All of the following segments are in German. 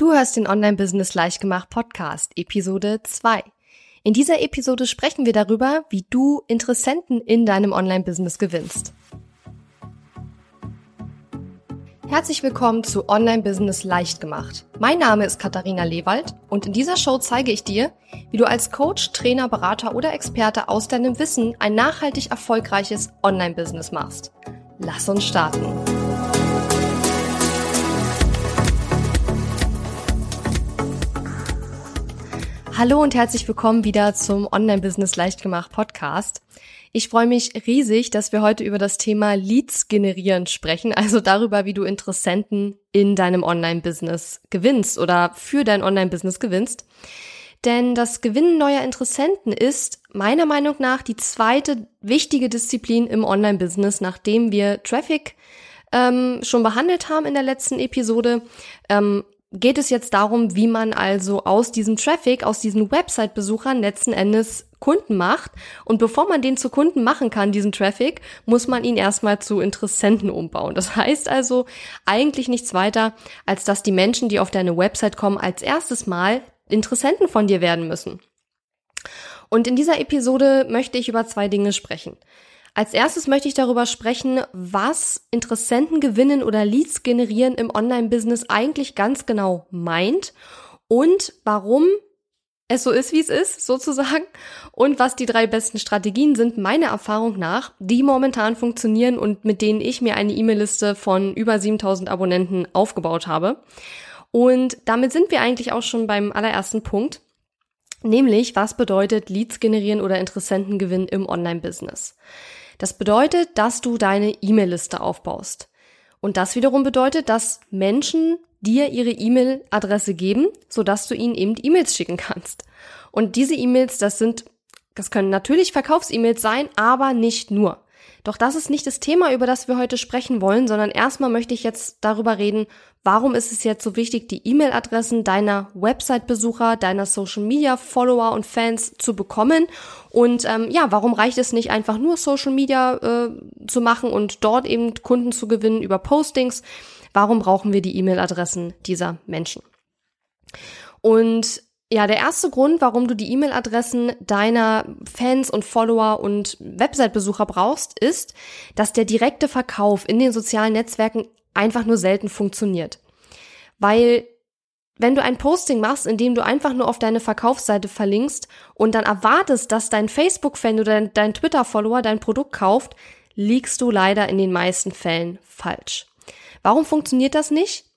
Du hörst den Online-Business Leichtgemacht Podcast, Episode 2. In dieser Episode sprechen wir darüber, wie du Interessenten in deinem Online-Business gewinnst. Herzlich willkommen zu Online-Business Leichtgemacht. Mein Name ist Katharina Lewald und in dieser Show zeige ich dir, wie du als Coach, Trainer, Berater oder Experte aus deinem Wissen ein nachhaltig erfolgreiches Online-Business machst. Lass uns starten. Hallo und herzlich willkommen wieder zum Online-Business Leichtgemacht Podcast. Ich freue mich riesig, dass wir heute über das Thema Leads generieren sprechen, also darüber, wie du Interessenten in deinem Online-Business gewinnst oder für dein Online-Business gewinnst. Denn das Gewinnen neuer Interessenten ist meiner Meinung nach die zweite wichtige Disziplin im Online-Business, nachdem wir Traffic ähm, schon behandelt haben in der letzten Episode. Ähm, geht es jetzt darum, wie man also aus diesem Traffic, aus diesen Website-Besuchern letzten Endes Kunden macht. Und bevor man den zu Kunden machen kann, diesen Traffic, muss man ihn erstmal zu Interessenten umbauen. Das heißt also eigentlich nichts weiter, als dass die Menschen, die auf deine Website kommen, als erstes Mal Interessenten von dir werden müssen. Und in dieser Episode möchte ich über zwei Dinge sprechen. Als erstes möchte ich darüber sprechen, was Interessenten gewinnen oder Leads generieren im Online-Business eigentlich ganz genau meint und warum es so ist, wie es ist, sozusagen, und was die drei besten Strategien sind, meiner Erfahrung nach, die momentan funktionieren und mit denen ich mir eine E-Mail-Liste von über 7000 Abonnenten aufgebaut habe. Und damit sind wir eigentlich auch schon beim allerersten Punkt, nämlich was bedeutet Leads generieren oder Interessenten gewinnen im Online-Business. Das bedeutet, dass du deine E-Mail-Liste aufbaust. Und das wiederum bedeutet, dass Menschen dir ihre E-Mail-Adresse geben, sodass du ihnen eben E-Mails schicken kannst. Und diese E-Mails, das sind, das können natürlich Verkaufs-E-Mails sein, aber nicht nur. Doch das ist nicht das Thema, über das wir heute sprechen wollen, sondern erstmal möchte ich jetzt darüber reden, warum ist es jetzt so wichtig, die E-Mail-Adressen deiner Website-Besucher, deiner Social-Media-Follower und Fans zu bekommen. Und ähm, ja, warum reicht es nicht einfach nur Social Media äh, zu machen und dort eben Kunden zu gewinnen über Postings? Warum brauchen wir die E-Mail-Adressen dieser Menschen? Und ja, der erste Grund, warum du die E-Mail-Adressen deiner Fans und Follower und Website-Besucher brauchst, ist, dass der direkte Verkauf in den sozialen Netzwerken einfach nur selten funktioniert. Weil wenn du ein Posting machst, in dem du einfach nur auf deine Verkaufsseite verlinkst und dann erwartest, dass dein Facebook-Fan oder dein, Twitter-Follower dein Produkt kauft, liegst du leider in den meisten Fällen falsch. Warum funktioniert das nicht?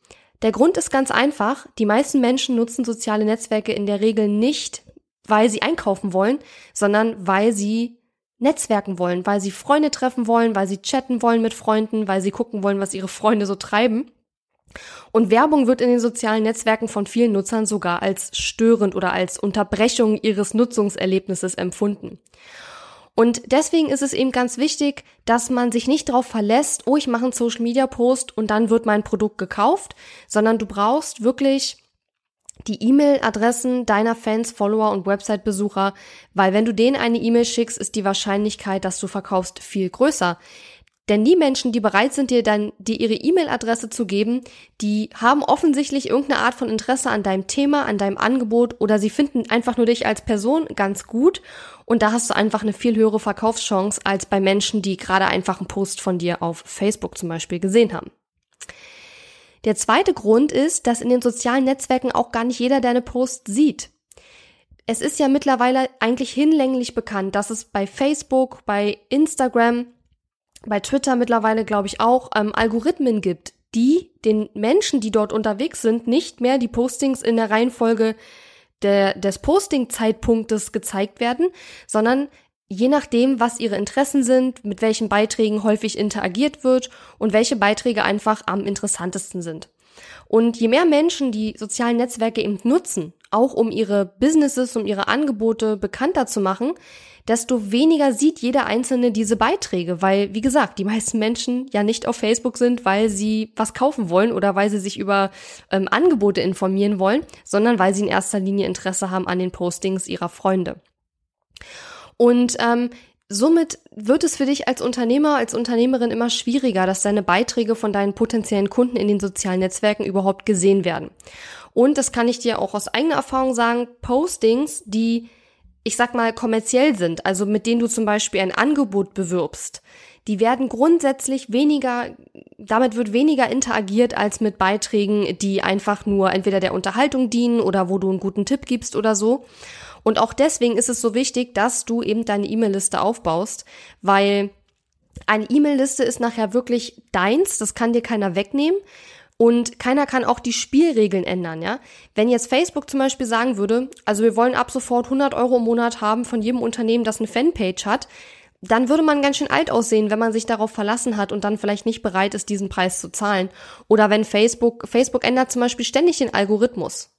Der Grund ist ganz einfach. Die meisten Menschen nutzen soziale Netzwerke in der Regel nicht, weil sie einkaufen wollen, sondern weil sie Netzwerken wollen, weil sie Freunde treffen wollen, weil sie chatten wollen mit Freunden, weil sie gucken wollen, was ihre Freunde so treiben. Und Werbung wird in den sozialen Netzwerken von vielen Nutzern sogar als störend oder als Unterbrechung ihres Nutzungserlebnisses empfunden. Und deswegen ist es eben ganz wichtig, dass man sich nicht darauf verlässt, oh, ich mache einen Social Media Post und dann wird mein Produkt gekauft, sondern du brauchst wirklich die E-Mail-Adressen deiner Fans, Follower und Website-Besucher, weil wenn du denen eine E-Mail schickst, ist die Wahrscheinlichkeit, dass du verkaufst, viel größer. Denn die Menschen, die bereit sind, dir dann die ihre E-Mail-Adresse zu geben, die haben offensichtlich irgendeine Art von Interesse an deinem Thema, an deinem Angebot oder sie finden einfach nur dich als Person ganz gut und da hast du einfach eine viel höhere Verkaufschance als bei Menschen, die gerade einfach einen Post von dir auf Facebook zum Beispiel gesehen haben. Der zweite Grund ist, dass in den sozialen Netzwerken auch gar nicht jeder deine Posts sieht. Es ist ja mittlerweile eigentlich hinlänglich bekannt, dass es bei Facebook, bei Instagram bei Twitter mittlerweile, glaube ich, auch ähm, Algorithmen gibt, die den Menschen, die dort unterwegs sind, nicht mehr die Postings in der Reihenfolge der, des Posting-Zeitpunktes gezeigt werden, sondern je nachdem, was ihre Interessen sind, mit welchen Beiträgen häufig interagiert wird und welche Beiträge einfach am interessantesten sind. Und je mehr Menschen die sozialen Netzwerke eben nutzen, auch um ihre Businesses, um ihre Angebote bekannter zu machen, desto weniger sieht jeder Einzelne diese Beiträge, weil, wie gesagt, die meisten Menschen ja nicht auf Facebook sind, weil sie was kaufen wollen oder weil sie sich über ähm, Angebote informieren wollen, sondern weil sie in erster Linie Interesse haben an den Postings ihrer Freunde. Und ähm, somit wird es für dich als Unternehmer, als Unternehmerin immer schwieriger, dass deine Beiträge von deinen potenziellen Kunden in den sozialen Netzwerken überhaupt gesehen werden. Und das kann ich dir auch aus eigener Erfahrung sagen, Postings, die, ich sag mal, kommerziell sind, also mit denen du zum Beispiel ein Angebot bewirbst, die werden grundsätzlich weniger, damit wird weniger interagiert als mit Beiträgen, die einfach nur entweder der Unterhaltung dienen oder wo du einen guten Tipp gibst oder so. Und auch deswegen ist es so wichtig, dass du eben deine E-Mail-Liste aufbaust, weil eine E-Mail-Liste ist nachher wirklich deins, das kann dir keiner wegnehmen. Und keiner kann auch die Spielregeln ändern, ja. Wenn jetzt Facebook zum Beispiel sagen würde, also wir wollen ab sofort 100 Euro im Monat haben von jedem Unternehmen, das eine Fanpage hat, dann würde man ganz schön alt aussehen, wenn man sich darauf verlassen hat und dann vielleicht nicht bereit ist, diesen Preis zu zahlen. Oder wenn Facebook, Facebook ändert zum Beispiel ständig den Algorithmus.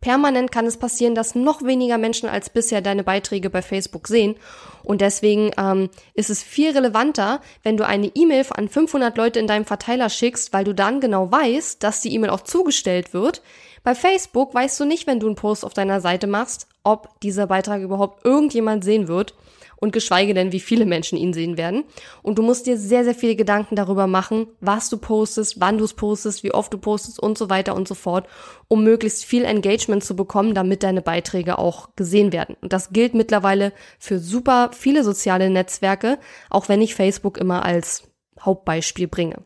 Permanent kann es passieren, dass noch weniger Menschen als bisher deine Beiträge bei Facebook sehen. Und deswegen ähm, ist es viel relevanter, wenn du eine E-Mail an 500 Leute in deinem Verteiler schickst, weil du dann genau weißt, dass die E-Mail auch zugestellt wird. Bei Facebook weißt du nicht, wenn du einen Post auf deiner Seite machst, ob dieser Beitrag überhaupt irgendjemand sehen wird und geschweige denn, wie viele Menschen ihn sehen werden. Und du musst dir sehr, sehr viele Gedanken darüber machen, was du postest, wann du es postest, wie oft du postest und so weiter und so fort, um möglichst viel Engagement zu bekommen, damit deine Beiträge auch gesehen werden. Und das gilt mittlerweile für super viele soziale Netzwerke, auch wenn ich Facebook immer als Hauptbeispiel bringe.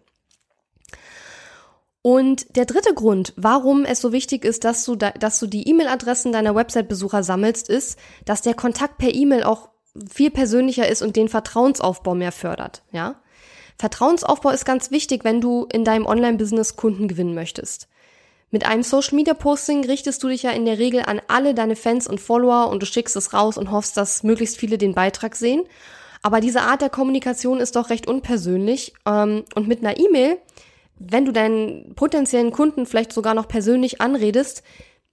Und der dritte Grund, warum es so wichtig ist, dass du, da, dass du die E-Mail-Adressen deiner Website-Besucher sammelst, ist, dass der Kontakt per E-Mail auch viel persönlicher ist und den Vertrauensaufbau mehr fördert, ja. Vertrauensaufbau ist ganz wichtig, wenn du in deinem Online-Business Kunden gewinnen möchtest. Mit einem Social Media Posting richtest du dich ja in der Regel an alle deine Fans und Follower und du schickst es raus und hoffst, dass möglichst viele den Beitrag sehen. Aber diese Art der Kommunikation ist doch recht unpersönlich. Ähm, und mit einer E-Mail, wenn du deinen potenziellen Kunden vielleicht sogar noch persönlich anredest,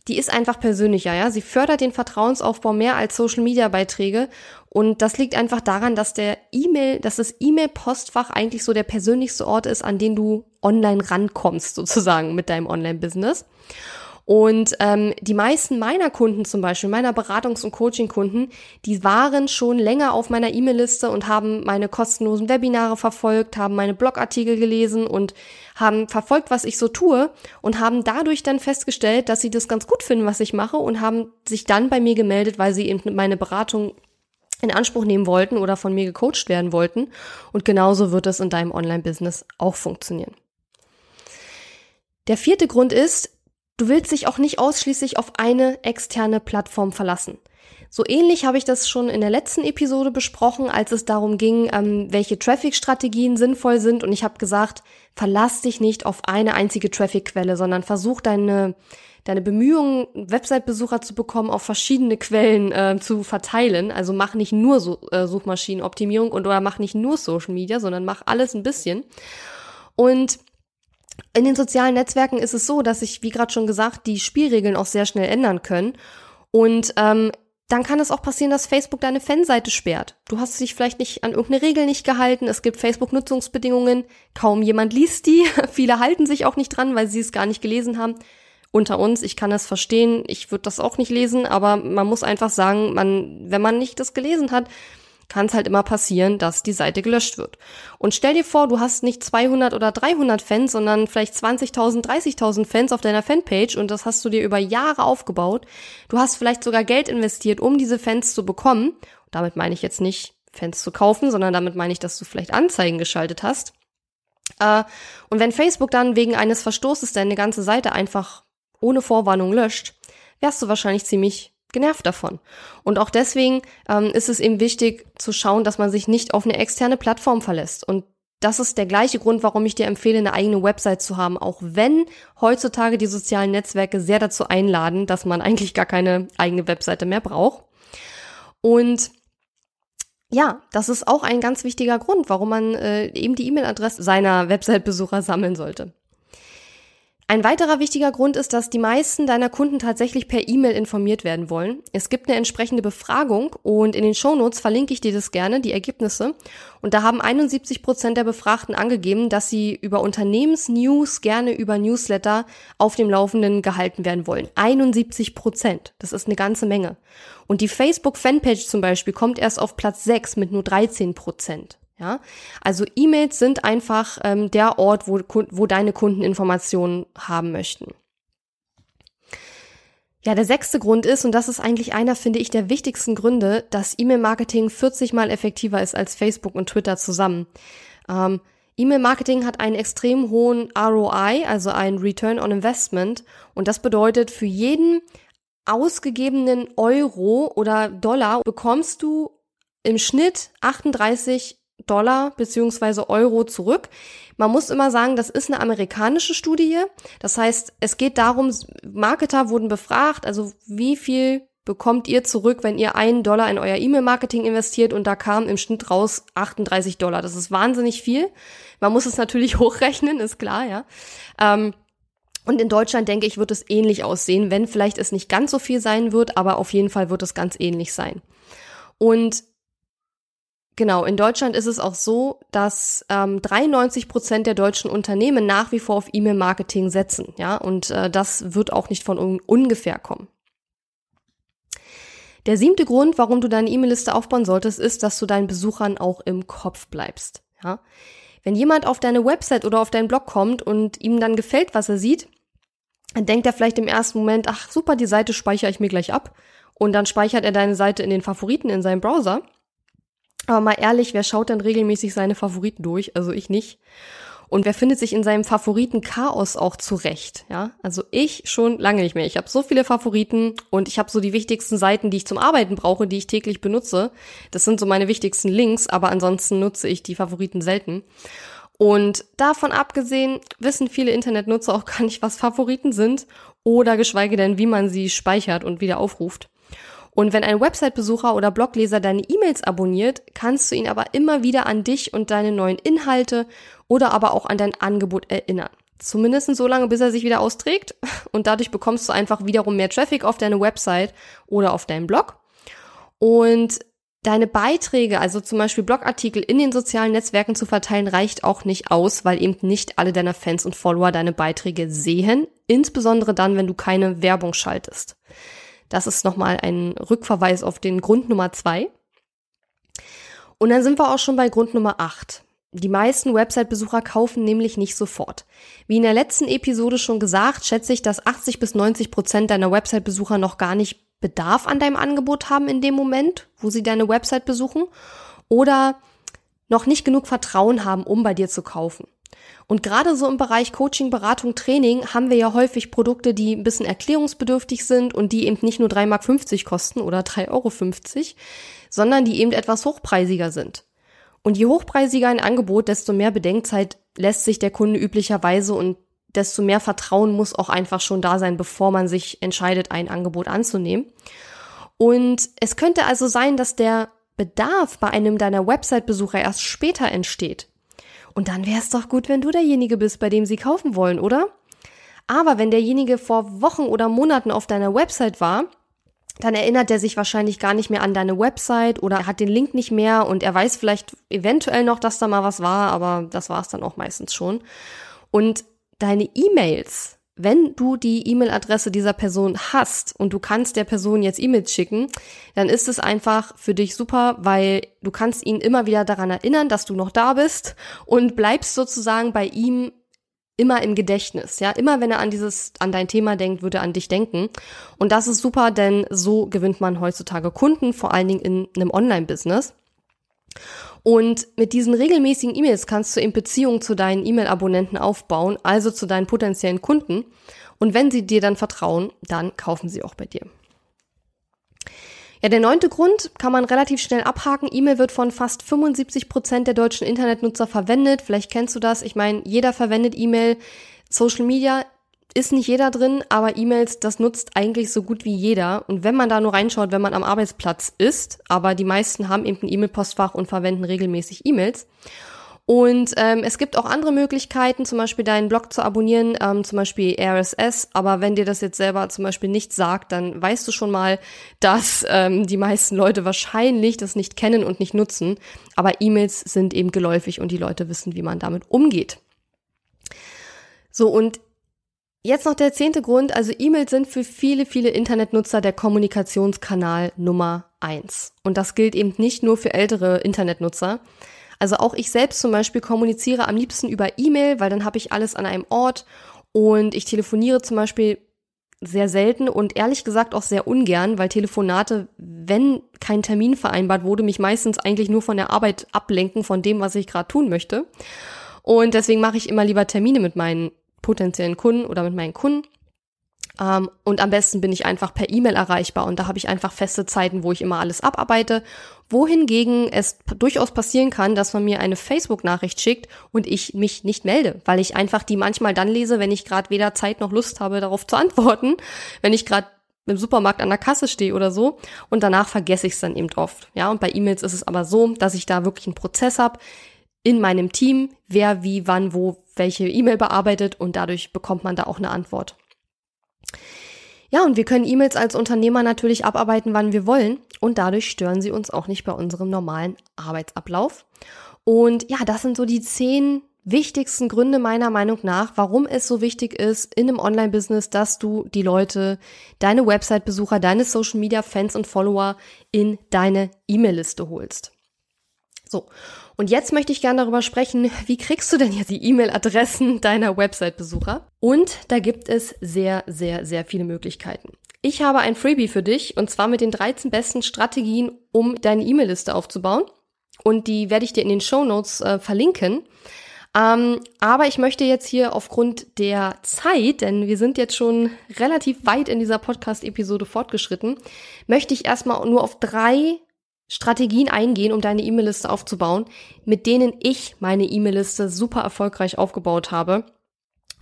die ist einfach persönlicher, ja. Sie fördert den Vertrauensaufbau mehr als Social Media Beiträge. Und das liegt einfach daran, dass der E-Mail, dass das E-Mail-Postfach eigentlich so der persönlichste Ort ist, an den du online rankommst, sozusagen, mit deinem Online-Business. Und ähm, die meisten meiner Kunden zum Beispiel, meiner Beratungs- und Coaching-Kunden, die waren schon länger auf meiner E-Mail-Liste und haben meine kostenlosen Webinare verfolgt, haben meine Blogartikel gelesen und haben verfolgt, was ich so tue und haben dadurch dann festgestellt, dass sie das ganz gut finden, was ich mache und haben sich dann bei mir gemeldet, weil sie eben meine Beratung in Anspruch nehmen wollten oder von mir gecoacht werden wollten. Und genauso wird es in deinem Online-Business auch funktionieren. Der vierte Grund ist, Du willst dich auch nicht ausschließlich auf eine externe Plattform verlassen. So ähnlich habe ich das schon in der letzten Episode besprochen, als es darum ging, ähm, welche Traffic-Strategien sinnvoll sind. Und ich habe gesagt, verlass dich nicht auf eine einzige Traffic-Quelle, sondern versuch deine, deine Bemühungen, Website-Besucher zu bekommen, auf verschiedene Quellen äh, zu verteilen. Also mach nicht nur so, äh, Suchmaschinenoptimierung und oder mach nicht nur Social Media, sondern mach alles ein bisschen. Und in den sozialen Netzwerken ist es so, dass sich, wie gerade schon gesagt, die Spielregeln auch sehr schnell ändern können. Und ähm, dann kann es auch passieren, dass Facebook deine Fanseite sperrt. Du hast dich vielleicht nicht an irgendeine Regel nicht gehalten. Es gibt Facebook-Nutzungsbedingungen. Kaum jemand liest die. Viele halten sich auch nicht dran, weil sie es gar nicht gelesen haben. Unter uns, ich kann das verstehen. Ich würde das auch nicht lesen, aber man muss einfach sagen, man, wenn man nicht das gelesen hat, kann es halt immer passieren, dass die Seite gelöscht wird. Und stell dir vor, du hast nicht 200 oder 300 Fans, sondern vielleicht 20.000, 30.000 Fans auf deiner Fanpage und das hast du dir über Jahre aufgebaut. Du hast vielleicht sogar Geld investiert, um diese Fans zu bekommen. Damit meine ich jetzt nicht Fans zu kaufen, sondern damit meine ich, dass du vielleicht Anzeigen geschaltet hast. Äh, und wenn Facebook dann wegen eines Verstoßes deine ganze Seite einfach ohne Vorwarnung löscht, wärst du wahrscheinlich ziemlich genervt davon. Und auch deswegen ähm, ist es eben wichtig zu schauen, dass man sich nicht auf eine externe Plattform verlässt. Und das ist der gleiche Grund, warum ich dir empfehle, eine eigene Website zu haben, auch wenn heutzutage die sozialen Netzwerke sehr dazu einladen, dass man eigentlich gar keine eigene Webseite mehr braucht. Und ja, das ist auch ein ganz wichtiger Grund, warum man äh, eben die E-Mail-Adresse seiner Website-Besucher sammeln sollte. Ein weiterer wichtiger Grund ist, dass die meisten deiner Kunden tatsächlich per E-Mail informiert werden wollen. Es gibt eine entsprechende Befragung und in den Shownotes verlinke ich dir das gerne, die Ergebnisse. Und da haben 71 Prozent der Befragten angegeben, dass sie über Unternehmensnews gerne über Newsletter auf dem Laufenden gehalten werden wollen. 71 Prozent. Das ist eine ganze Menge. Und die Facebook-Fanpage zum Beispiel kommt erst auf Platz 6 mit nur 13 Prozent. Ja, also E-Mails sind einfach ähm, der Ort, wo, wo deine Kunden Informationen haben möchten. Ja, der sechste Grund ist, und das ist eigentlich einer, finde ich, der wichtigsten Gründe, dass E-Mail-Marketing 40 mal effektiver ist als Facebook und Twitter zusammen. Ähm, E-Mail-Marketing hat einen extrem hohen ROI, also einen Return on Investment. Und das bedeutet, für jeden ausgegebenen Euro oder Dollar bekommst du im Schnitt 38 Dollar beziehungsweise Euro zurück. Man muss immer sagen, das ist eine amerikanische Studie. Das heißt, es geht darum, Marketer wurden befragt, also wie viel bekommt ihr zurück, wenn ihr einen Dollar in euer E-Mail-Marketing investiert und da kam im Schnitt raus 38 Dollar. Das ist wahnsinnig viel. Man muss es natürlich hochrechnen, ist klar, ja. Ähm, und in Deutschland denke ich, wird es ähnlich aussehen, wenn vielleicht es nicht ganz so viel sein wird, aber auf jeden Fall wird es ganz ähnlich sein. Und Genau, in Deutschland ist es auch so, dass ähm, 93 Prozent der deutschen Unternehmen nach wie vor auf E-Mail-Marketing setzen, ja, und äh, das wird auch nicht von un ungefähr kommen. Der siebte Grund, warum du deine E-Mail-Liste aufbauen solltest, ist, dass du deinen Besuchern auch im Kopf bleibst, ja. Wenn jemand auf deine Website oder auf deinen Blog kommt und ihm dann gefällt, was er sieht, dann denkt er vielleicht im ersten Moment, ach super, die Seite speichere ich mir gleich ab. Und dann speichert er deine Seite in den Favoriten in seinem Browser. Aber mal ehrlich, wer schaut denn regelmäßig seine Favoriten durch? Also ich nicht. Und wer findet sich in seinem Favoriten Chaos auch zurecht? Ja, also ich schon lange nicht mehr. Ich habe so viele Favoriten und ich habe so die wichtigsten Seiten, die ich zum Arbeiten brauche, die ich täglich benutze. Das sind so meine wichtigsten Links, aber ansonsten nutze ich die Favoriten selten. Und davon abgesehen wissen viele Internetnutzer auch gar nicht, was Favoriten sind oder geschweige denn, wie man sie speichert und wieder aufruft. Und wenn ein Website-Besucher oder Blogleser deine E-Mails abonniert, kannst du ihn aber immer wieder an dich und deine neuen Inhalte oder aber auch an dein Angebot erinnern. Zumindest so lange, bis er sich wieder austrägt. Und dadurch bekommst du einfach wiederum mehr Traffic auf deine Website oder auf deinen Blog. Und deine Beiträge, also zum Beispiel Blogartikel in den sozialen Netzwerken zu verteilen, reicht auch nicht aus, weil eben nicht alle deiner Fans und Follower deine Beiträge sehen. Insbesondere dann, wenn du keine Werbung schaltest. Das ist nochmal ein Rückverweis auf den Grund Nummer zwei. Und dann sind wir auch schon bei Grund Nummer acht. Die meisten Website-Besucher kaufen nämlich nicht sofort. Wie in der letzten Episode schon gesagt, schätze ich, dass 80 bis 90 Prozent deiner Website-Besucher noch gar nicht Bedarf an deinem Angebot haben in dem Moment, wo sie deine Website besuchen oder noch nicht genug Vertrauen haben, um bei dir zu kaufen. Und gerade so im Bereich Coaching, Beratung, Training haben wir ja häufig Produkte, die ein bisschen erklärungsbedürftig sind und die eben nicht nur 3,50 Mark kosten oder 3,50 Euro, sondern die eben etwas hochpreisiger sind. Und je hochpreisiger ein Angebot, desto mehr Bedenkzeit lässt sich der Kunde üblicherweise und desto mehr Vertrauen muss auch einfach schon da sein, bevor man sich entscheidet, ein Angebot anzunehmen. Und es könnte also sein, dass der Bedarf bei einem deiner Website-Besucher erst später entsteht. Und dann wäre es doch gut, wenn du derjenige bist, bei dem sie kaufen wollen, oder? Aber wenn derjenige vor Wochen oder Monaten auf deiner Website war, dann erinnert er sich wahrscheinlich gar nicht mehr an deine Website oder hat den Link nicht mehr und er weiß vielleicht eventuell noch, dass da mal was war, aber das war es dann auch meistens schon. Und deine E-Mails, wenn du die E-Mail-Adresse dieser Person hast und du kannst der Person jetzt E-Mails schicken, dann ist es einfach für dich super, weil du kannst ihn immer wieder daran erinnern, dass du noch da bist und bleibst sozusagen bei ihm immer im Gedächtnis, ja, immer wenn er an dieses, an dein Thema denkt, würde er an dich denken. Und das ist super, denn so gewinnt man heutzutage Kunden, vor allen Dingen in einem Online-Business. Und mit diesen regelmäßigen E-Mails kannst du in Beziehung zu deinen E-Mail-Abonnenten aufbauen, also zu deinen potenziellen Kunden. Und wenn sie dir dann vertrauen, dann kaufen sie auch bei dir. Ja, der neunte Grund kann man relativ schnell abhaken. E-Mail wird von fast 75 Prozent der deutschen Internetnutzer verwendet. Vielleicht kennst du das. Ich meine, jeder verwendet E-Mail. Social Media ist nicht jeder drin, aber E-Mails, das nutzt eigentlich so gut wie jeder. Und wenn man da nur reinschaut, wenn man am Arbeitsplatz ist, aber die meisten haben eben ein E-Mail-Postfach und verwenden regelmäßig E-Mails. Und ähm, es gibt auch andere Möglichkeiten, zum Beispiel deinen Blog zu abonnieren, ähm, zum Beispiel RSS. Aber wenn dir das jetzt selber zum Beispiel nicht sagt, dann weißt du schon mal, dass ähm, die meisten Leute wahrscheinlich das nicht kennen und nicht nutzen. Aber E-Mails sind eben geläufig und die Leute wissen, wie man damit umgeht. So, und Jetzt noch der zehnte Grund, also E-Mails sind für viele, viele Internetnutzer der Kommunikationskanal Nummer eins. Und das gilt eben nicht nur für ältere Internetnutzer. Also auch ich selbst zum Beispiel kommuniziere am liebsten über E-Mail, weil dann habe ich alles an einem Ort und ich telefoniere zum Beispiel sehr selten und ehrlich gesagt auch sehr ungern, weil Telefonate, wenn kein Termin vereinbart wurde, mich meistens eigentlich nur von der Arbeit ablenken, von dem, was ich gerade tun möchte. Und deswegen mache ich immer lieber Termine mit meinen potenziellen Kunden oder mit meinen Kunden. Ähm, und am besten bin ich einfach per E-Mail erreichbar und da habe ich einfach feste Zeiten, wo ich immer alles abarbeite. Wohingegen es durchaus passieren kann, dass man mir eine Facebook-Nachricht schickt und ich mich nicht melde, weil ich einfach die manchmal dann lese, wenn ich gerade weder Zeit noch Lust habe, darauf zu antworten, wenn ich gerade im Supermarkt an der Kasse stehe oder so und danach vergesse ich es dann eben oft. Ja, und bei E-Mails ist es aber so, dass ich da wirklich einen Prozess habe in meinem Team, wer wie wann wo welche E-Mail bearbeitet und dadurch bekommt man da auch eine Antwort. Ja, und wir können E-Mails als Unternehmer natürlich abarbeiten, wann wir wollen und dadurch stören sie uns auch nicht bei unserem normalen Arbeitsablauf. Und ja, das sind so die zehn wichtigsten Gründe meiner Meinung nach, warum es so wichtig ist in einem Online-Business, dass du die Leute, deine Website-Besucher, deine Social-Media-Fans und Follower in deine E-Mail-Liste holst. So. Und jetzt möchte ich gerne darüber sprechen, wie kriegst du denn jetzt die E-Mail-Adressen deiner Website-Besucher? Und da gibt es sehr, sehr, sehr viele Möglichkeiten. Ich habe ein Freebie für dich und zwar mit den 13 besten Strategien, um deine E-Mail-Liste aufzubauen. Und die werde ich dir in den Show Notes äh, verlinken. Ähm, aber ich möchte jetzt hier aufgrund der Zeit, denn wir sind jetzt schon relativ weit in dieser Podcast-Episode fortgeschritten, möchte ich erstmal nur auf drei Strategien eingehen, um deine E-Mail-Liste aufzubauen, mit denen ich meine E-Mail-Liste super erfolgreich aufgebaut habe,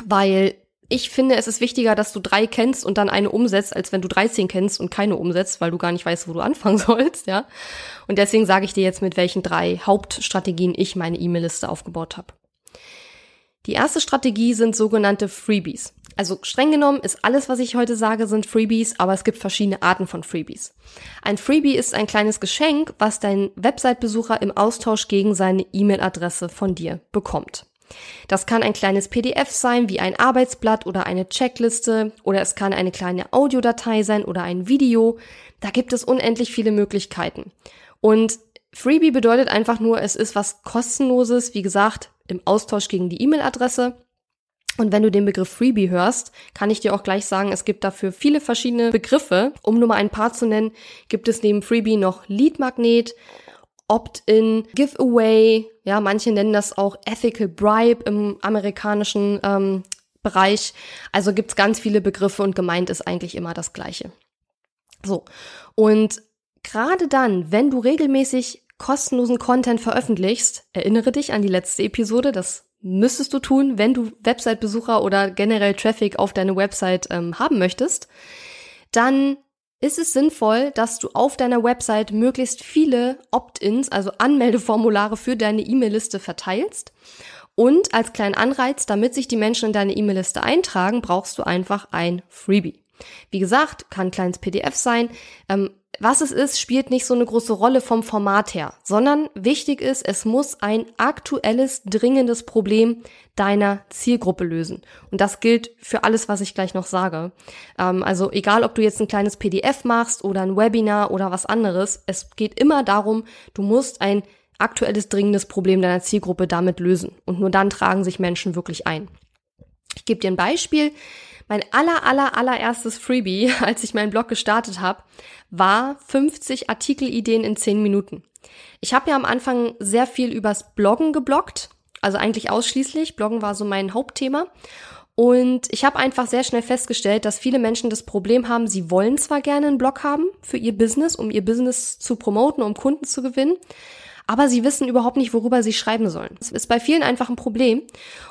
weil ich finde, es ist wichtiger, dass du drei kennst und dann eine umsetzt, als wenn du 13 kennst und keine umsetzt, weil du gar nicht weißt, wo du anfangen sollst, ja. Und deswegen sage ich dir jetzt, mit welchen drei Hauptstrategien ich meine E-Mail-Liste aufgebaut habe. Die erste Strategie sind sogenannte Freebies. Also streng genommen ist alles, was ich heute sage, sind Freebies, aber es gibt verschiedene Arten von Freebies. Ein Freebie ist ein kleines Geschenk, was dein Website-Besucher im Austausch gegen seine E-Mail-Adresse von dir bekommt. Das kann ein kleines PDF sein, wie ein Arbeitsblatt oder eine Checkliste, oder es kann eine kleine Audiodatei sein oder ein Video. Da gibt es unendlich viele Möglichkeiten. Und Freebie bedeutet einfach nur, es ist was kostenloses, wie gesagt, im Austausch gegen die E-Mail-Adresse. Und wenn du den Begriff Freebie hörst, kann ich dir auch gleich sagen, es gibt dafür viele verschiedene Begriffe. Um nur mal ein paar zu nennen, gibt es neben Freebie noch Lead Magnet, Opt-in, Giveaway, ja, manche nennen das auch Ethical Bribe im amerikanischen ähm, Bereich. Also gibt's ganz viele Begriffe und gemeint ist eigentlich immer das Gleiche. So, und gerade dann, wenn du regelmäßig kostenlosen Content veröffentlichst, erinnere dich an die letzte Episode, das müsstest du tun, wenn du Website-Besucher oder generell Traffic auf deine Website ähm, haben möchtest, dann ist es sinnvoll, dass du auf deiner Website möglichst viele Opt-ins, also Anmeldeformulare für deine E-Mail-Liste verteilst. Und als kleinen Anreiz, damit sich die Menschen in deine E-Mail-Liste eintragen, brauchst du einfach ein Freebie. Wie gesagt, kann ein kleines PDF sein. Ähm, was es ist, spielt nicht so eine große Rolle vom Format her, sondern wichtig ist, es muss ein aktuelles, dringendes Problem deiner Zielgruppe lösen. Und das gilt für alles, was ich gleich noch sage. Ähm, also egal, ob du jetzt ein kleines PDF machst oder ein Webinar oder was anderes, es geht immer darum, du musst ein aktuelles, dringendes Problem deiner Zielgruppe damit lösen. Und nur dann tragen sich Menschen wirklich ein. Ich gebe dir ein Beispiel. Mein aller, aller, allererstes Freebie, als ich meinen Blog gestartet habe, war 50 Artikelideen in 10 Minuten. Ich habe ja am Anfang sehr viel übers Bloggen gebloggt, also eigentlich ausschließlich. Bloggen war so mein Hauptthema. Und ich habe einfach sehr schnell festgestellt, dass viele Menschen das Problem haben, sie wollen zwar gerne einen Blog haben für ihr Business, um ihr Business zu promoten, um Kunden zu gewinnen, aber sie wissen überhaupt nicht, worüber sie schreiben sollen. Das ist bei vielen einfach ein Problem.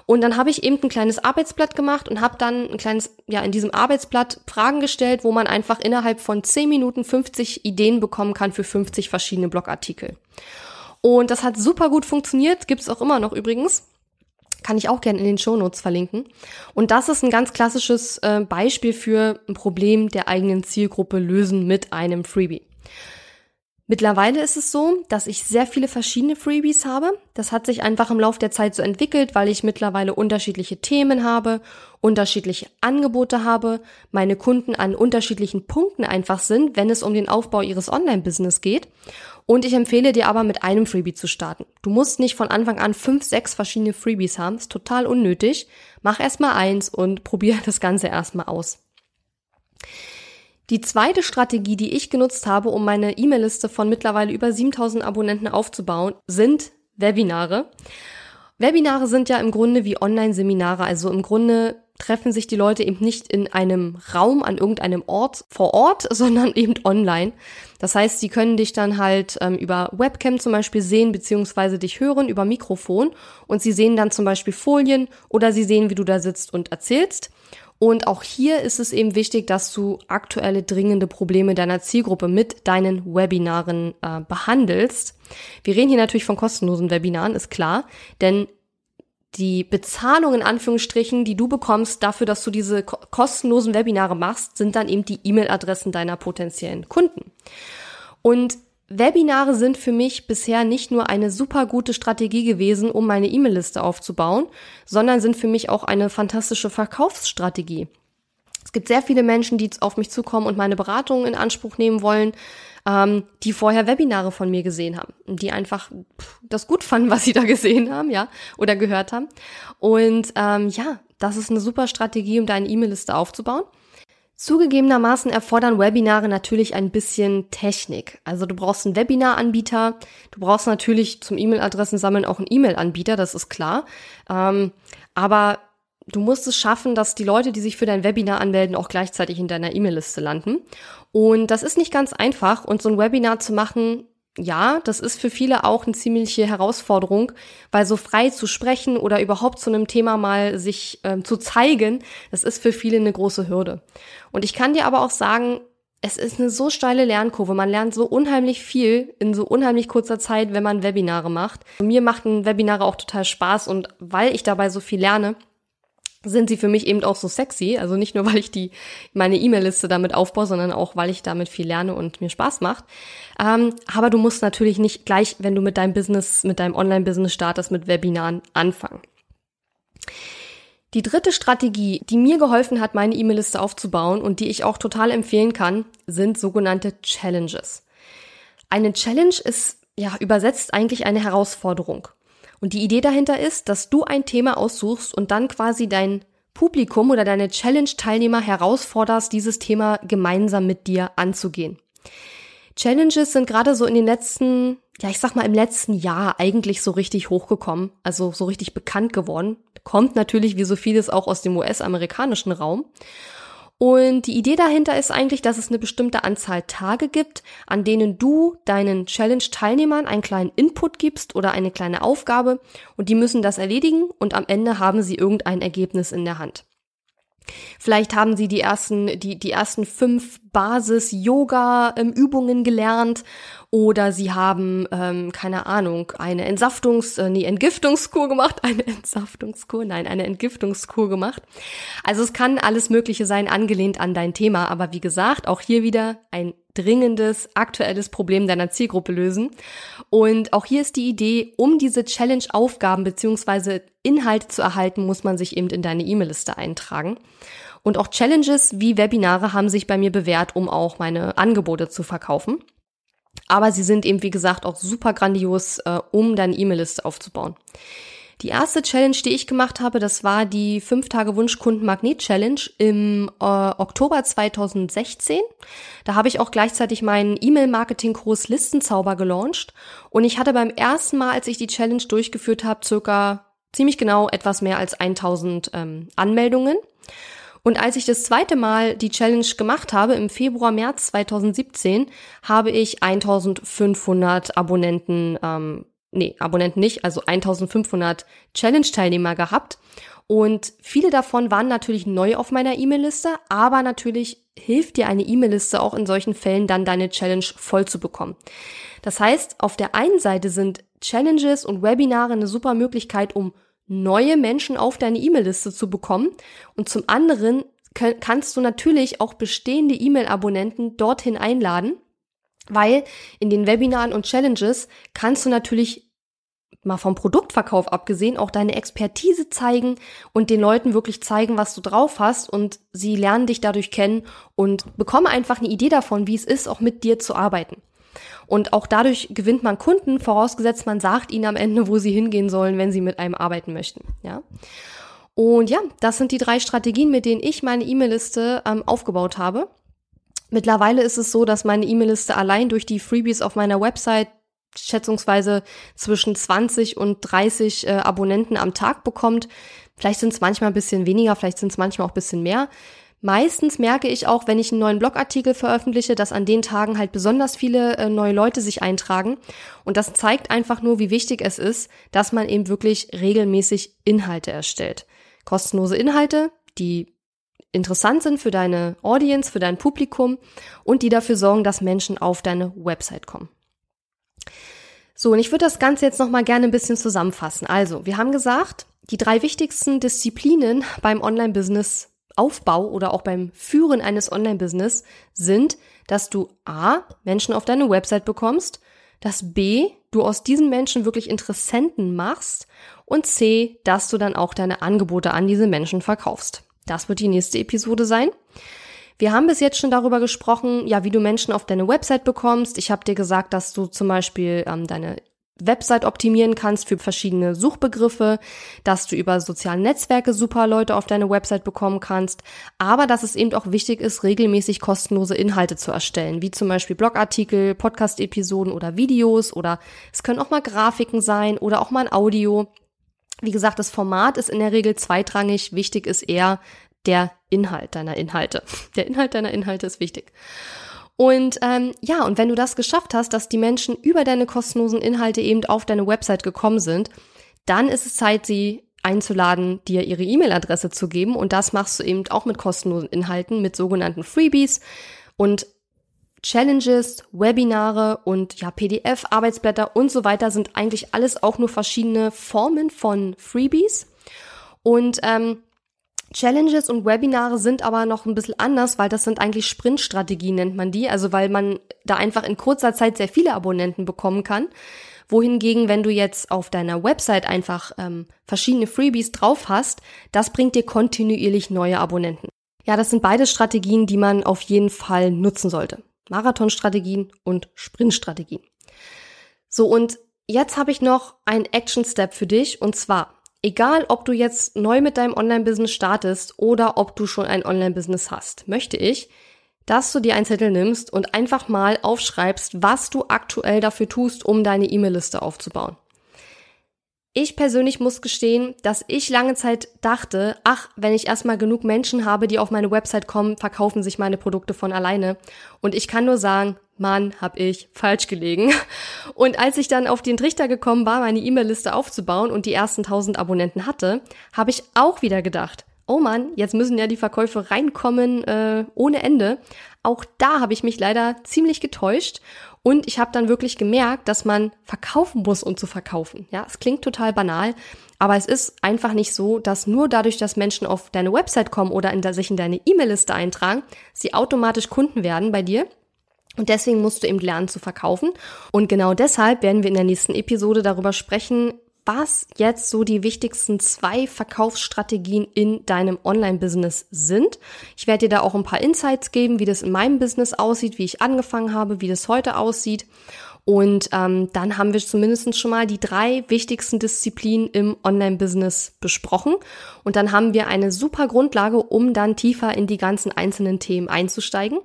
Und dann habe ich eben ein kleines Arbeitsblatt gemacht und habe dann ein kleines, ja, in diesem Arbeitsblatt Fragen gestellt, wo man einfach innerhalb von 10 Minuten 50 Ideen bekommen kann für 50 verschiedene Blogartikel. Und das hat super gut funktioniert, gibt's auch immer noch übrigens. Kann ich auch gerne in den Shownotes verlinken. Und das ist ein ganz klassisches äh, Beispiel für ein Problem der eigenen Zielgruppe lösen mit einem Freebie. Mittlerweile ist es so, dass ich sehr viele verschiedene Freebies habe. Das hat sich einfach im Laufe der Zeit so entwickelt, weil ich mittlerweile unterschiedliche Themen habe, unterschiedliche Angebote habe, meine Kunden an unterschiedlichen Punkten einfach sind, wenn es um den Aufbau ihres Online-Business geht. Und ich empfehle dir aber mit einem Freebie zu starten. Du musst nicht von Anfang an fünf, sechs verschiedene Freebies haben. Ist total unnötig. Mach erstmal eins und probier das Ganze erstmal aus. Die zweite Strategie, die ich genutzt habe, um meine E-Mail-Liste von mittlerweile über 7000 Abonnenten aufzubauen, sind Webinare. Webinare sind ja im Grunde wie Online-Seminare, also im Grunde treffen sich die Leute eben nicht in einem Raum an irgendeinem Ort vor Ort, sondern eben online. Das heißt, sie können dich dann halt ähm, über Webcam zum Beispiel sehen, beziehungsweise dich hören über Mikrofon und sie sehen dann zum Beispiel Folien oder sie sehen, wie du da sitzt und erzählst. Und auch hier ist es eben wichtig, dass du aktuelle dringende Probleme deiner Zielgruppe mit deinen Webinaren äh, behandelst. Wir reden hier natürlich von kostenlosen Webinaren, ist klar, denn die Bezahlung in Anführungsstrichen, die du bekommst dafür, dass du diese ko kostenlosen Webinare machst, sind dann eben die E-Mail-Adressen deiner potenziellen Kunden. Und Webinare sind für mich bisher nicht nur eine super gute Strategie gewesen, um meine E-Mail-Liste aufzubauen, sondern sind für mich auch eine fantastische Verkaufsstrategie. Es gibt sehr viele Menschen, die auf mich zukommen und meine Beratung in Anspruch nehmen wollen, ähm, die vorher Webinare von mir gesehen haben, die einfach das gut fanden, was sie da gesehen haben, ja, oder gehört haben. Und ähm, ja, das ist eine super Strategie, um deine E-Mail-Liste aufzubauen. Zugegebenermaßen erfordern Webinare natürlich ein bisschen Technik. Also du brauchst einen Webinar-Anbieter, du brauchst natürlich zum E-Mail-Adressen sammeln auch einen E-Mail-Anbieter, das ist klar. Ähm, aber du musst es schaffen, dass die Leute, die sich für dein Webinar anmelden, auch gleichzeitig in deiner E-Mail-Liste landen. Und das ist nicht ganz einfach. Und so ein Webinar zu machen, ja, das ist für viele auch eine ziemliche Herausforderung, weil so frei zu sprechen oder überhaupt zu einem Thema mal sich ähm, zu zeigen, das ist für viele eine große Hürde. Und ich kann dir aber auch sagen, es ist eine so steile Lernkurve. Man lernt so unheimlich viel in so unheimlich kurzer Zeit, wenn man Webinare macht. Mir machten Webinare auch total Spaß und weil ich dabei so viel lerne, sind sie für mich eben auch so sexy. Also nicht nur, weil ich die meine E-Mail-Liste damit aufbaue, sondern auch, weil ich damit viel lerne und mir Spaß macht. Ähm, aber du musst natürlich nicht gleich, wenn du mit deinem Business, mit deinem Online-Business startest, mit Webinaren anfangen. Die dritte Strategie, die mir geholfen hat, meine E-Mail-Liste aufzubauen und die ich auch total empfehlen kann, sind sogenannte Challenges. Eine Challenge ist ja übersetzt eigentlich eine Herausforderung. Und die Idee dahinter ist, dass du ein Thema aussuchst und dann quasi dein Publikum oder deine Challenge-Teilnehmer herausforderst, dieses Thema gemeinsam mit dir anzugehen. Challenges sind gerade so in den letzten, ja, ich sag mal im letzten Jahr eigentlich so richtig hochgekommen, also so richtig bekannt geworden. Kommt natürlich wie so vieles auch aus dem US-amerikanischen Raum. Und die Idee dahinter ist eigentlich, dass es eine bestimmte Anzahl Tage gibt, an denen du deinen Challenge-Teilnehmern einen kleinen Input gibst oder eine kleine Aufgabe und die müssen das erledigen und am Ende haben sie irgendein Ergebnis in der Hand. Vielleicht haben sie die ersten, die, die ersten fünf Basis-Yoga-Übungen gelernt oder sie haben, ähm, keine Ahnung, eine Entsaftungs-, äh, nee, Entgiftungskur gemacht, eine Entsaftungskur, nein, eine Entgiftungskur gemacht. Also es kann alles Mögliche sein, angelehnt an dein Thema, aber wie gesagt, auch hier wieder ein dringendes, aktuelles Problem deiner Zielgruppe lösen. Und auch hier ist die Idee, um diese Challenge-Aufgaben beziehungsweise Inhalte zu erhalten, muss man sich eben in deine E-Mail-Liste eintragen. Und auch Challenges wie Webinare haben sich bei mir bewährt, um auch meine Angebote zu verkaufen. Aber sie sind eben, wie gesagt, auch super grandios, äh, um deine E-Mail-Liste aufzubauen. Die erste Challenge, die ich gemacht habe, das war die 5 Tage Wunschkunden Magnet Challenge im äh, Oktober 2016. Da habe ich auch gleichzeitig meinen E-Mail-Marketing-Kurs Listenzauber gelauncht. Und ich hatte beim ersten Mal, als ich die Challenge durchgeführt habe, circa ziemlich genau etwas mehr als 1000 ähm, Anmeldungen. Und als ich das zweite Mal die Challenge gemacht habe, im Februar, März 2017, habe ich 1500 Abonnenten, ähm, nee, Abonnenten nicht, also 1500 Challenge-Teilnehmer gehabt. Und viele davon waren natürlich neu auf meiner E-Mail-Liste, aber natürlich hilft dir eine E-Mail-Liste auch in solchen Fällen dann deine Challenge voll zu bekommen. Das heißt, auf der einen Seite sind Challenges und Webinare eine super Möglichkeit, um neue Menschen auf deine E-Mail-Liste zu bekommen. Und zum anderen kannst du natürlich auch bestehende E-Mail-Abonnenten dorthin einladen, weil in den Webinaren und Challenges kannst du natürlich mal vom Produktverkauf abgesehen, auch deine Expertise zeigen und den Leuten wirklich zeigen, was du drauf hast und sie lernen dich dadurch kennen und bekommen einfach eine Idee davon, wie es ist, auch mit dir zu arbeiten. Und auch dadurch gewinnt man Kunden, vorausgesetzt man sagt ihnen am Ende, wo sie hingehen sollen, wenn sie mit einem arbeiten möchten, ja. Und ja, das sind die drei Strategien, mit denen ich meine E-Mail-Liste ähm, aufgebaut habe. Mittlerweile ist es so, dass meine E-Mail-Liste allein durch die Freebies auf meiner Website schätzungsweise zwischen 20 und 30 äh, Abonnenten am Tag bekommt. Vielleicht sind es manchmal ein bisschen weniger, vielleicht sind es manchmal auch ein bisschen mehr. Meistens merke ich auch, wenn ich einen neuen Blogartikel veröffentliche, dass an den Tagen halt besonders viele äh, neue Leute sich eintragen. Und das zeigt einfach nur, wie wichtig es ist, dass man eben wirklich regelmäßig Inhalte erstellt. Kostenlose Inhalte, die interessant sind für deine Audience, für dein Publikum und die dafür sorgen, dass Menschen auf deine Website kommen. So, und ich würde das Ganze jetzt nochmal gerne ein bisschen zusammenfassen. Also, wir haben gesagt, die drei wichtigsten Disziplinen beim Online-Business Aufbau oder auch beim Führen eines Online-Business sind, dass du A, Menschen auf deine Website bekommst, dass B, du aus diesen Menschen wirklich Interessenten machst und C, dass du dann auch deine Angebote an diese Menschen verkaufst. Das wird die nächste Episode sein. Wir haben bis jetzt schon darüber gesprochen, ja, wie du Menschen auf deine Website bekommst. Ich habe dir gesagt, dass du zum Beispiel ähm, deine Website optimieren kannst für verschiedene Suchbegriffe, dass du über soziale Netzwerke super Leute auf deine Website bekommen kannst, aber dass es eben auch wichtig ist, regelmäßig kostenlose Inhalte zu erstellen, wie zum Beispiel Blogartikel, Podcast-Episoden oder Videos oder es können auch mal Grafiken sein oder auch mal ein Audio. Wie gesagt, das Format ist in der Regel zweitrangig, wichtig ist eher der Inhalt deiner Inhalte. Der Inhalt deiner Inhalte ist wichtig. Und ähm, ja, und wenn du das geschafft hast, dass die Menschen über deine kostenlosen Inhalte eben auf deine Website gekommen sind, dann ist es Zeit, sie einzuladen, dir ihre E-Mail-Adresse zu geben. Und das machst du eben auch mit kostenlosen Inhalten, mit sogenannten Freebies und Challenges, Webinare und ja, PDF, Arbeitsblätter und so weiter sind eigentlich alles auch nur verschiedene Formen von Freebies. Und ähm, Challenges und Webinare sind aber noch ein bisschen anders, weil das sind eigentlich Sprintstrategien, nennt man die. Also weil man da einfach in kurzer Zeit sehr viele Abonnenten bekommen kann. Wohingegen, wenn du jetzt auf deiner Website einfach ähm, verschiedene Freebies drauf hast, das bringt dir kontinuierlich neue Abonnenten. Ja, das sind beide Strategien, die man auf jeden Fall nutzen sollte. Marathonstrategien und Sprintstrategien. So, und jetzt habe ich noch einen Action Step für dich und zwar Egal, ob du jetzt neu mit deinem Online-Business startest oder ob du schon ein Online-Business hast, möchte ich, dass du dir einen Zettel nimmst und einfach mal aufschreibst, was du aktuell dafür tust, um deine E-Mail-Liste aufzubauen. Ich persönlich muss gestehen, dass ich lange Zeit dachte, ach, wenn ich erstmal genug Menschen habe, die auf meine Website kommen, verkaufen sich meine Produkte von alleine. Und ich kann nur sagen, Mann, hab ich falsch gelegen. Und als ich dann auf den Trichter gekommen war, meine E-Mail-Liste aufzubauen und die ersten 1000 Abonnenten hatte, habe ich auch wieder gedacht, oh Mann, jetzt müssen ja die Verkäufe reinkommen äh, ohne Ende. Auch da habe ich mich leider ziemlich getäuscht und ich habe dann wirklich gemerkt, dass man verkaufen muss, um zu verkaufen. Ja, es klingt total banal, aber es ist einfach nicht so, dass nur dadurch, dass Menschen auf deine Website kommen oder in der, sich in deine E-Mail-Liste eintragen, sie automatisch Kunden werden bei dir. Und deswegen musst du eben lernen zu verkaufen. Und genau deshalb werden wir in der nächsten Episode darüber sprechen, was jetzt so die wichtigsten zwei Verkaufsstrategien in deinem Online-Business sind. Ich werde dir da auch ein paar Insights geben, wie das in meinem Business aussieht, wie ich angefangen habe, wie das heute aussieht. Und ähm, dann haben wir zumindest schon mal die drei wichtigsten Disziplinen im Online-Business besprochen. Und dann haben wir eine super Grundlage, um dann tiefer in die ganzen einzelnen Themen einzusteigen.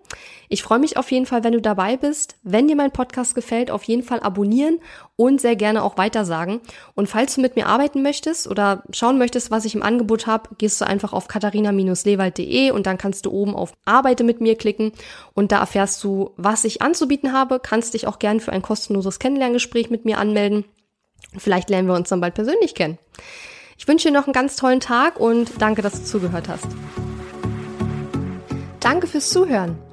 Ich freue mich auf jeden Fall, wenn du dabei bist. Wenn dir mein Podcast gefällt, auf jeden Fall abonnieren und sehr gerne auch weitersagen. Und falls du mit mir arbeiten möchtest oder schauen möchtest, was ich im Angebot habe, gehst du einfach auf katharina-lewald.de und dann kannst du oben auf Arbeite mit mir klicken und da erfährst du, was ich anzubieten habe. Kannst dich auch gerne für ein kostenloses Kennenlerngespräch mit mir anmelden. Vielleicht lernen wir uns dann bald persönlich kennen. Ich wünsche dir noch einen ganz tollen Tag und danke, dass du zugehört hast. Danke fürs Zuhören.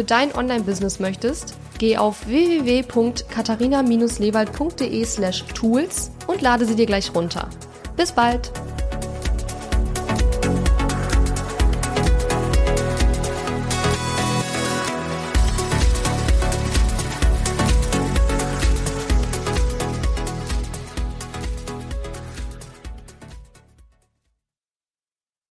für dein Online-Business möchtest, Geh auf www.katharina-lewald.de slash tools und lade sie dir gleich runter. Bis bald!